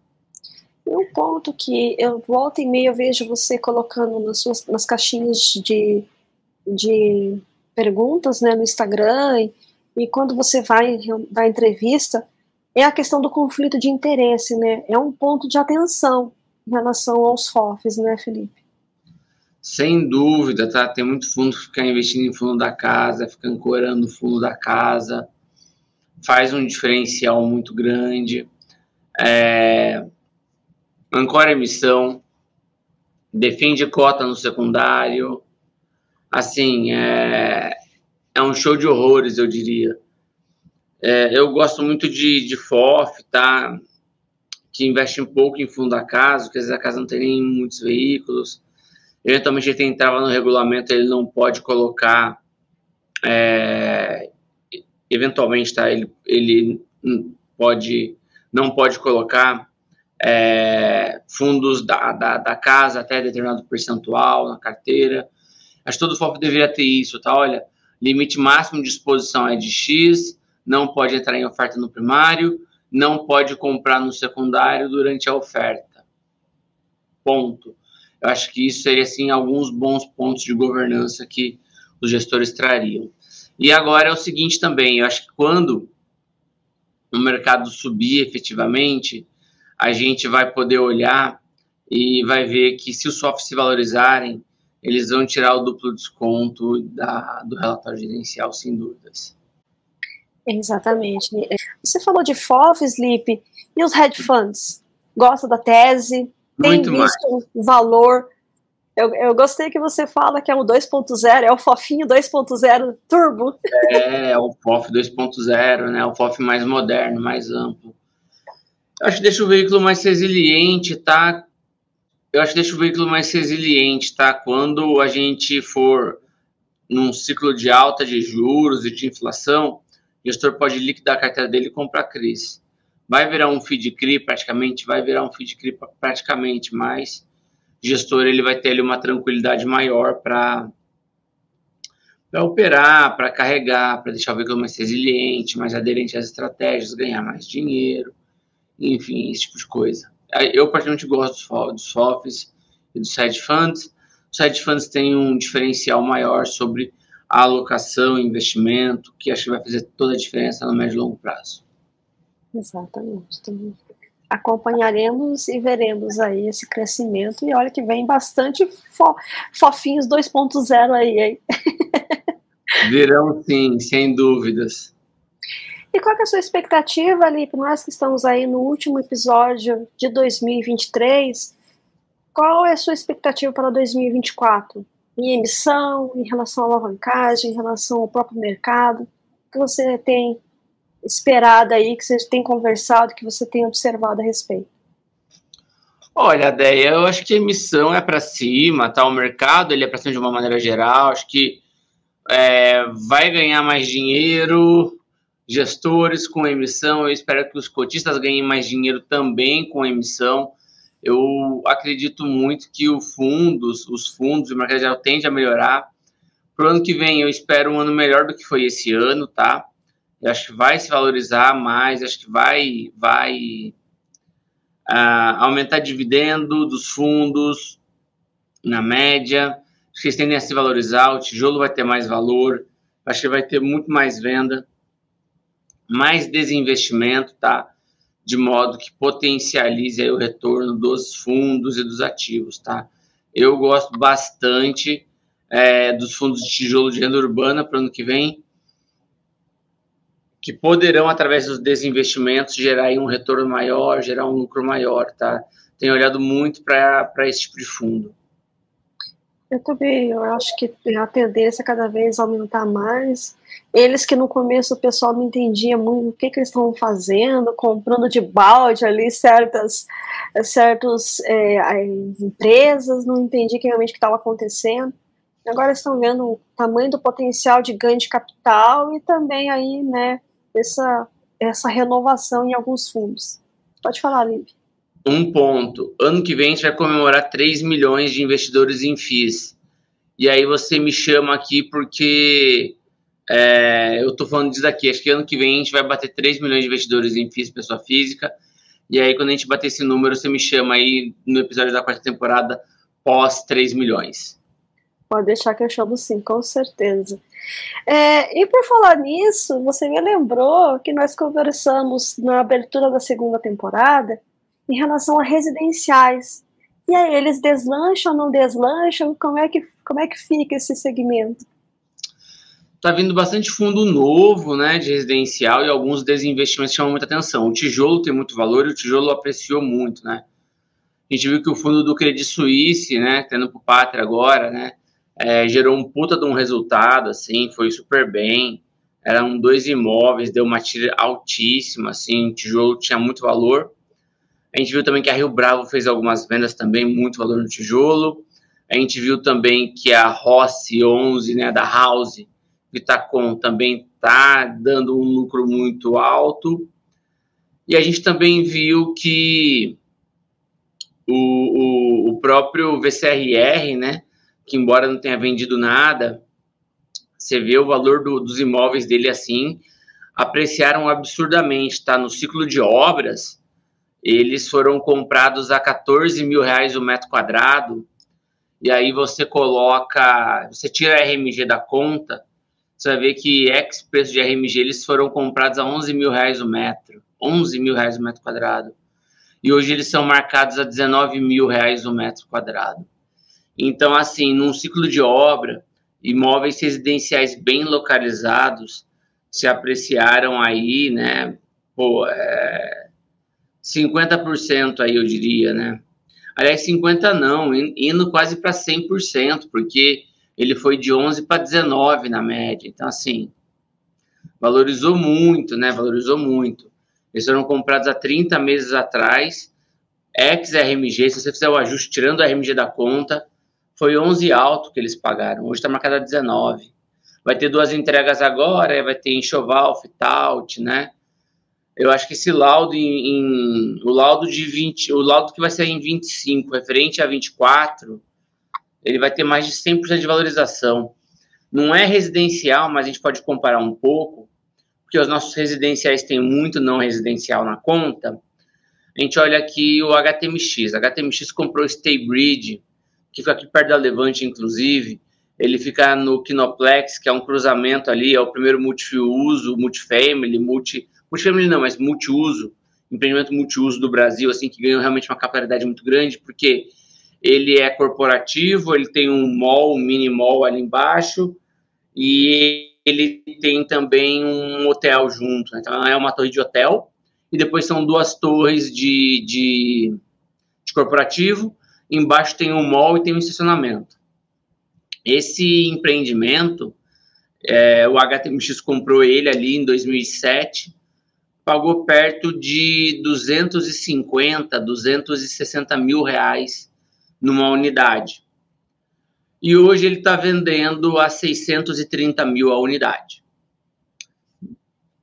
E um ponto que eu volta e meia eu vejo você colocando nas suas nas caixinhas de, de perguntas né, no Instagram e, e quando você vai dar entrevista é a questão do conflito de interesse, né? É um ponto de atenção em relação aos FOFs, né, Felipe? Sem dúvida, tá? Tem muito fundo que fica investindo em fundo da casa, fica ancorando o fundo da casa faz um diferencial muito grande. É, ancora emissão, defende cota no secundário. Assim, é, é um show de horrores, eu diria. É, eu gosto muito de, de FOF, tá? Que investe um pouco em fundo da casa, porque às vezes a casa não tem nem muitos veículos. Eventualmente ele entrava no regulamento, ele não pode colocar é, eventualmente, tá, ele, ele pode, não pode colocar é, fundos da, da, da, casa até determinado percentual na carteira. Acho que todo FOF deveria ter isso, tá? Olha, limite máximo de exposição é de X, não pode entrar em oferta no primário, não pode comprar no secundário durante a oferta. Ponto. Eu acho que isso seria, assim, alguns bons pontos de governança que os gestores trariam. E agora é o seguinte também, eu acho que quando o mercado subir efetivamente, a gente vai poder olhar e vai ver que se os softs se valorizarem, eles vão tirar o duplo desconto da, do relatório gerencial, sem dúvidas. Exatamente. Você falou de FOF, Sleep, e os hedge funds? Gosta da tese? Tem Muito visto mais. valor? Eu, eu gostei que você fala que é o 2.0, é o fofinho 2.0 turbo. É, é o FOF 2.0, né? O FOF mais moderno, mais amplo. Eu acho que deixa o veículo mais resiliente, tá? Eu acho que deixa o veículo mais resiliente, tá? Quando a gente for num ciclo de alta de juros e de inflação, o gestor pode liquidar a carteira dele e comprar CRIs. Vai virar um feed CRI praticamente, vai virar um feed CRI praticamente, mas gestor ele vai ter ali uma tranquilidade maior para para operar, para carregar, para deixar o veículo mais resiliente, mais aderente às estratégias, ganhar mais dinheiro, enfim, esse tipo de coisa. Eu particularmente gosto dos FOFs e dos hedge funds. Os hedge funds têm um diferencial maior sobre a alocação e investimento, que acho que vai fazer toda a diferença no médio e longo prazo. Exatamente. Então, acompanharemos e veremos aí esse crescimento. E olha que vem bastante fo fofinhos 2.0 aí, hein? Virão sim, sem dúvidas. E qual é a sua expectativa, ali para nós que estamos aí no último episódio de 2023? Qual é a sua expectativa para 2024? em emissão, em relação à alavancagem, em relação ao próprio mercado? O que você tem esperado aí, que você tem conversado, que você tem observado a respeito? Olha, Deia, eu acho que a emissão é para cima, tá? O mercado ele é para cima de uma maneira geral. Acho que é, vai ganhar mais dinheiro, gestores com emissão. Eu espero que os cotistas ganhem mais dinheiro também com emissão eu acredito muito que o fundos, os fundos o mercado geral tende a melhorar. Para o ano que vem, eu espero um ano melhor do que foi esse ano, tá? Acho que vai se valorizar mais, acho que vai, vai uh, aumentar dividendo dos fundos na média. Acho que eles tendem a se valorizar, o tijolo vai ter mais valor, acho que vai ter muito mais venda, mais desinvestimento, tá? de modo que potencialize o retorno dos fundos e dos ativos, tá? Eu gosto bastante é, dos fundos de tijolo de renda urbana para o ano que vem, que poderão, através dos desinvestimentos, gerar um retorno maior, gerar um lucro maior, tá? Tenho olhado muito para esse tipo de fundo. Eu também, eu acho que a tendência é cada vez aumentar mais. Eles que no começo o pessoal não entendia muito o que, que eles estavam fazendo, comprando de balde ali certas, certas é, empresas, não entendia realmente o que estava acontecendo. Agora estão vendo o tamanho do potencial de ganho de capital e também aí, né, essa, essa renovação em alguns fundos. Pode falar, Liv um ponto. Ano que vem a gente vai comemorar 3 milhões de investidores em FIIs. E aí você me chama aqui porque é, eu estou falando disso daqui. Acho que ano que vem a gente vai bater 3 milhões de investidores em FIIs, pessoa física. E aí, quando a gente bater esse número, você me chama aí no episódio da quarta temporada pós 3 milhões. Pode deixar que eu chamo sim, com certeza. É, e por falar nisso, você me lembrou que nós conversamos na abertura da segunda temporada em relação a residenciais. E aí, eles deslancham, não deslancham? Como é que, como é que fica esse segmento? Está vindo bastante fundo novo, né, de residencial e alguns desinvestimentos chamam muita atenção. O tijolo tem muito valor e o tijolo apreciou muito, né? A gente viu que o fundo do Credit Suisse, né, tendo para o Pátria agora, né, é, gerou um puta de um resultado, assim, foi super bem. Eram dois imóveis, deu uma tira altíssima, assim, o tijolo tinha muito valor. A gente viu também que a Rio Bravo fez algumas vendas também, muito valor no tijolo. A gente viu também que a Rossi 11, né, da House, Vitacom, também está dando um lucro muito alto. E a gente também viu que o, o, o próprio VCRR, né, que embora não tenha vendido nada, você vê o valor do, dos imóveis dele assim, apreciaram absurdamente, está no ciclo de obras, eles foram comprados a 14 mil reais o metro quadrado e aí você coloca, você tira a RMG da conta, você vai ver que ex preço de RMG eles foram comprados a 11 mil reais o metro, 11 mil reais o metro quadrado, e hoje eles são marcados a 19 mil reais o metro quadrado. Então, assim, num ciclo de obra, imóveis residenciais bem localizados se apreciaram aí, né, pô, é, 50% aí eu diria, né, Aliás, 50 não, indo quase para 100%, porque ele foi de 11 para 19 na média. Então, assim, valorizou muito, né? Valorizou muito. Eles foram comprados há 30 meses atrás, ex-RMG, se você fizer o ajuste tirando o RMG da conta, foi 11 alto que eles pagaram. Hoje está marcado a 19. Vai ter duas entregas agora, vai ter enxoval, fit-out, né? eu acho que esse laudo em, em, o laudo de 20, o laudo que vai ser em 25, referente a 24, ele vai ter mais de 100% de valorização. Não é residencial, mas a gente pode comparar um pouco, porque os nossos residenciais têm muito não residencial na conta. A gente olha aqui o HTMX. A HTMX comprou Staybridge, que fica aqui perto da Levante, inclusive. Ele fica no Kinoplex, que é um cruzamento ali, é o primeiro multiuso, multifamily, multi multifamily não, mas multiuso, empreendimento multiuso do Brasil, assim, que ganhou realmente uma capilaridade muito grande, porque ele é corporativo, ele tem um mall, um mini mall ali embaixo, e ele tem também um hotel junto, né? então é uma torre de hotel, e depois são duas torres de, de, de corporativo, embaixo tem um mall e tem um estacionamento. Esse empreendimento, é, o HTMX comprou ele ali em 2007, pagou perto de 250, 260 mil reais numa unidade. E hoje ele está vendendo a 630 mil a unidade.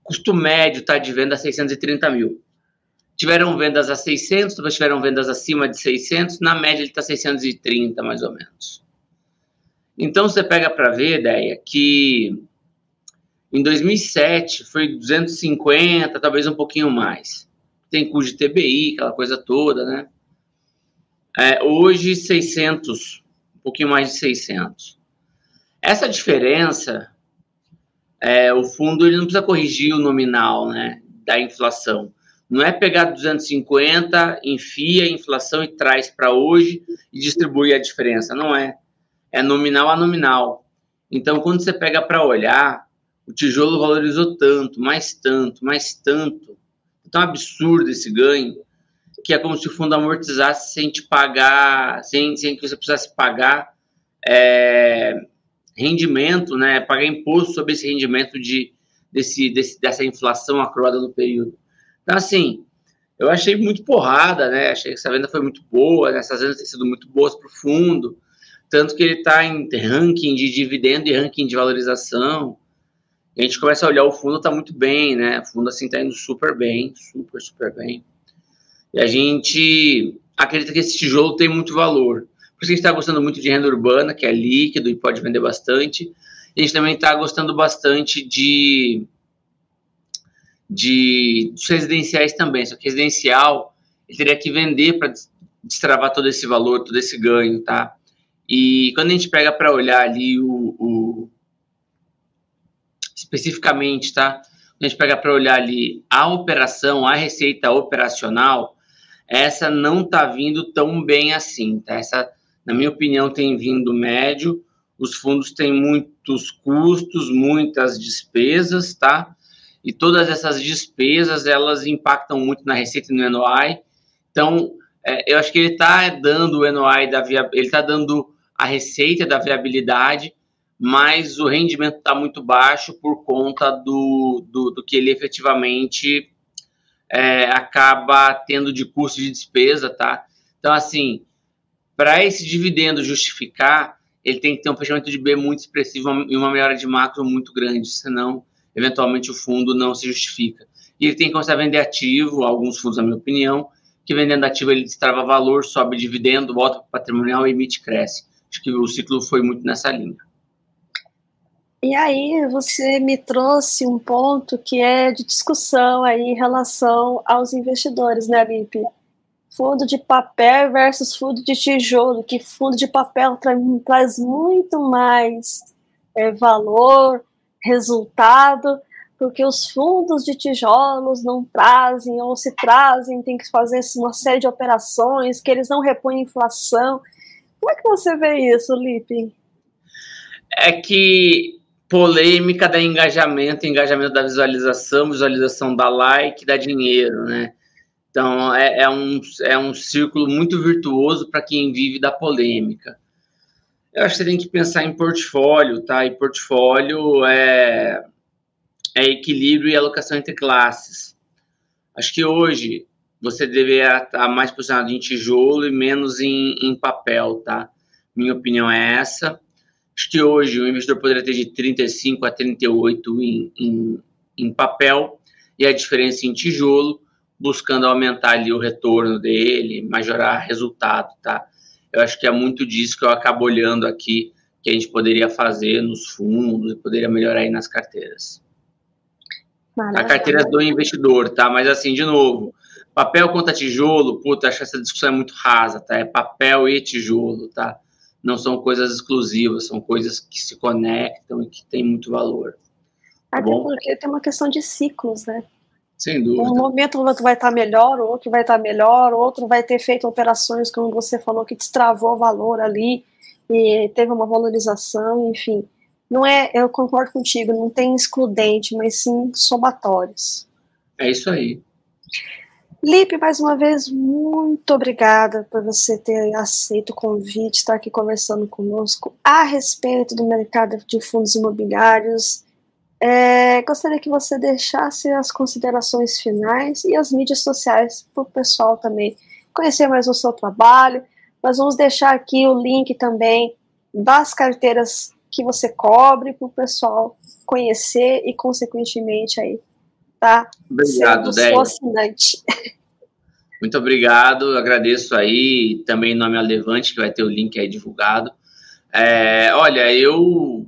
Custo médio está de venda a 630 mil. Tiveram vendas a 600, depois tiveram vendas acima de 600, na média ele está 630 mais ou menos. Então você pega para ver, ideia, que em 2007 foi 250, talvez um pouquinho mais. Tem custo de TBI, aquela coisa toda, né? É, hoje 600, um pouquinho mais de 600. Essa diferença, é, o fundo ele não precisa corrigir o nominal, né, da inflação. Não é pegar 250, enfia a inflação e traz para hoje e distribui a diferença. Não é. É nominal a nominal. Então, quando você pega para olhar, o tijolo valorizou tanto, mais tanto, mais tanto. É tão absurdo esse ganho, que é como se o fundo amortizasse sem te pagar, sem, sem que você precisasse pagar é, rendimento, né? Pagar imposto sobre esse rendimento de, desse, desse, dessa inflação acroada no período. Então, assim, eu achei muito porrada, né? Achei que essa venda foi muito boa, né? essas vendas têm sido muito boas para o fundo, tanto que ele está em ranking de dividendo e ranking de valorização a gente começa a olhar o fundo, tá muito bem, né? O fundo, assim, tá indo super bem, super, super bem. E a gente acredita que esse tijolo tem muito valor. Por isso a gente está gostando muito de renda urbana, que é líquido e pode vender bastante. E a gente também está gostando bastante de, de dos residenciais também. Só que residencial, ele teria que vender para destravar todo esse valor, todo esse ganho, tá? E quando a gente pega para olhar ali o, o especificamente, tá? A gente pega para olhar ali a operação, a receita operacional, essa não está vindo tão bem assim, tá? Essa, na minha opinião, tem vindo médio. Os fundos têm muitos custos, muitas despesas, tá? E todas essas despesas, elas impactam muito na receita e no NOI. Então, é, eu acho que ele está dando o NOI da via, ele está dando a receita da viabilidade, mas o rendimento está muito baixo por conta do, do, do que ele efetivamente é, acaba tendo de custo de despesa, tá? Então, assim, para esse dividendo justificar, ele tem que ter um fechamento de B muito expressivo e uma melhora de macro muito grande, senão, eventualmente, o fundo não se justifica. E ele tem que começar a vender ativo, alguns fundos, na minha opinião, que vendendo ativo ele destrava valor, sobe dividendo, volta para patrimonial emite cresce. Acho que o ciclo foi muito nessa linha. E aí você me trouxe um ponto que é de discussão aí em relação aos investidores, né, Lipe? fundo de papel versus fundo de tijolo, que fundo de papel tra traz muito mais é, valor, resultado, porque os fundos de tijolos não trazem, ou se trazem, tem que fazer uma série de operações, que eles não repõem inflação. Como é que você vê isso, Lipe? É que polêmica da engajamento, engajamento da visualização, visualização da like, dá dinheiro, né? Então é, é um, é um círculo muito virtuoso para quem vive da polêmica. Eu acho que você tem que pensar em portfólio, tá? E portfólio é, é equilíbrio e alocação entre classes. Acho que hoje você deveria estar mais posicionado em tijolo e menos em, em papel, tá? Minha opinião é essa. Acho que hoje o investidor poderia ter de 35 a 38 em, em, em papel e a diferença em tijolo, buscando aumentar ali o retorno dele, majorar resultado, tá? Eu acho que é muito disso que eu acabo olhando aqui, que a gente poderia fazer nos fundos, poderia melhorar aí nas carteiras. Maravilha. A carteira do investidor, tá? Mas assim, de novo, papel contra tijolo, puta, acho que essa discussão é muito rasa, tá? É papel e tijolo, tá? não são coisas exclusivas, são coisas que se conectam e que têm muito valor. Tá Até bom? porque tem uma questão de ciclos, né? Sem dúvida. Um momento outro vai estar melhor, o outro vai estar melhor, o outro vai ter feito operações, como você falou, que destravou o valor ali e teve uma valorização, enfim. Não é, eu concordo contigo, não tem excludente, mas sim somatórios. É isso aí. Lipe, mais uma vez, muito obrigada por você ter aceito o convite, estar aqui conversando conosco a respeito do mercado de fundos imobiliários. É, gostaria que você deixasse as considerações finais e as mídias sociais para o pessoal também conhecer mais o seu trabalho. Nós vamos deixar aqui o link também das carteiras que você cobre para o pessoal conhecer e, consequentemente, aí tá? Obrigado, Sendo assinante. Muito obrigado, agradeço aí, também em nome Levante, que vai ter o link aí divulgado. É, olha, eu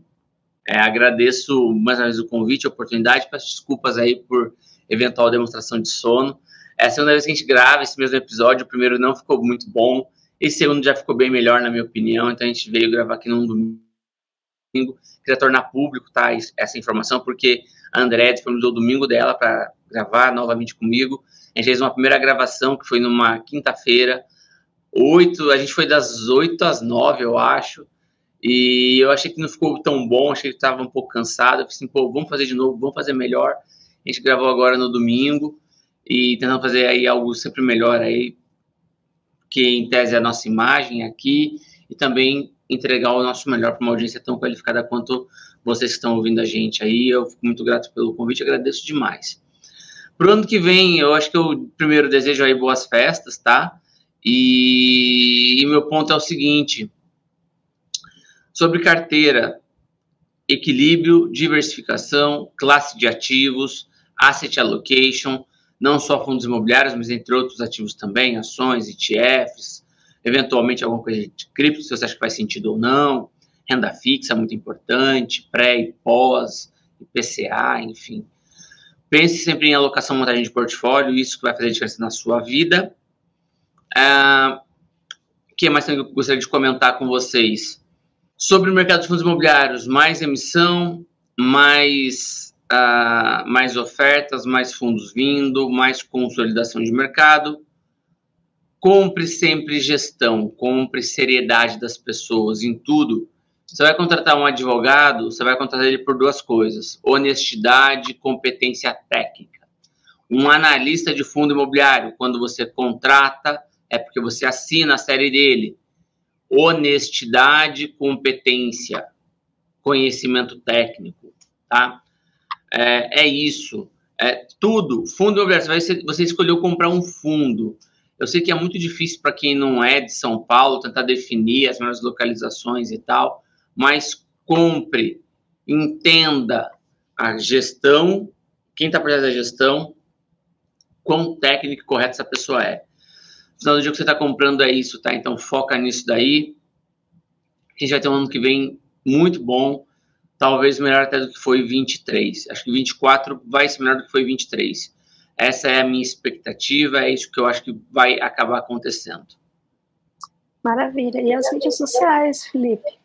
é, agradeço mais uma vez o convite, a oportunidade, peço desculpas aí por eventual demonstração de sono. É a segunda vez que a gente grava esse mesmo episódio, o primeiro não ficou muito bom, esse segundo já ficou bem melhor, na minha opinião, então a gente veio gravar aqui num domingo. Queria tornar público tá, essa informação, porque a André disponibilizou o domingo dela para gravar novamente comigo. A gente fez uma primeira gravação que foi numa quinta-feira, oito, a gente foi das oito às nove, eu acho. E eu achei que não ficou tão bom, achei que estava um pouco cansado. Eu falei assim, pô, vamos fazer de novo, vamos fazer melhor. A gente gravou agora no domingo e tentando fazer aí algo sempre melhor aí, que em tese é a nossa imagem aqui e também entregar o nosso melhor para uma audiência tão qualificada quanto vocês que estão ouvindo a gente aí. Eu fico muito grato pelo convite, agradeço demais. Pro ano que vem, eu acho que eu primeiro desejo aí boas festas, tá? E, e meu ponto é o seguinte: sobre carteira, equilíbrio, diversificação, classe de ativos, asset allocation, não só fundos imobiliários, mas entre outros ativos também, ações, ETFs, eventualmente alguma coisa de cripto, se você acha que faz sentido ou não, renda fixa muito importante, pré e pós, IPCA, enfim. Pense sempre em alocação montagem de portfólio, isso que vai fazer diferença na sua vida. O uh, que mais eu gostaria de comentar com vocês? Sobre o mercado de fundos imobiliários, mais emissão, mais, uh, mais ofertas, mais fundos vindo, mais consolidação de mercado. Compre sempre gestão, compre seriedade das pessoas em tudo você vai contratar um advogado, você vai contratar ele por duas coisas: honestidade competência técnica. Um analista de fundo imobiliário, quando você contrata, é porque você assina a série dele. Honestidade, competência, conhecimento técnico, tá? É, é isso. É tudo. Fundo imobiliário, você, você escolheu comprar um fundo. Eu sei que é muito difícil para quem não é de São Paulo tentar definir as melhores localizações e tal mas compre, entenda a gestão, quem está por trás da gestão, quão técnico e correto essa pessoa é. No final do dia que você está comprando é isso, tá? Então foca nisso daí. A gente vai ter um ano que vem muito bom, talvez melhor até do que foi 23. Acho que 24 vai ser melhor do que foi 23. Essa é a minha expectativa, é isso que eu acho que vai acabar acontecendo. Maravilha. E as mídias sociais, Felipe?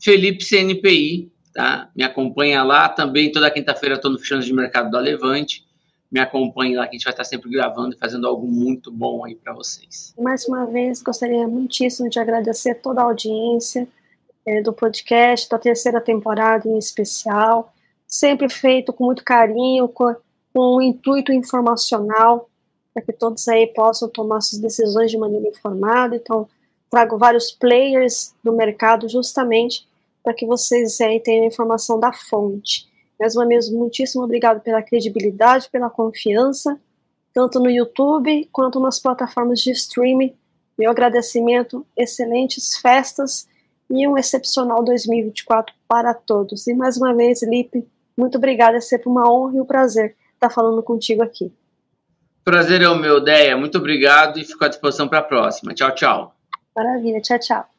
Felipe CNPI, tá? Me acompanha lá. Também toda quinta-feira estou no Fichões de Mercado da Levante. Me acompanhe lá que a gente vai estar sempre gravando e fazendo algo muito bom aí para vocês. Mais uma vez, gostaria muitíssimo de agradecer toda a audiência é, do podcast, da terceira temporada em especial. Sempre feito com muito carinho, com, com um intuito informacional, para que todos aí possam tomar suas decisões de maneira informada. Então, trago vários players do mercado justamente para que vocês aí tenham informação da fonte. Mais uma vez, muitíssimo obrigado pela credibilidade, pela confiança, tanto no YouTube quanto nas plataformas de streaming. Meu agradecimento, excelentes festas e um excepcional 2024 para todos. E mais uma vez, Lipe, muito obrigada, é sempre uma honra e um prazer estar falando contigo aqui. Prazer é o meu, Deia. Muito obrigado e fico à disposição para a próxima. Tchau, tchau. Maravilha, tchau, tchau.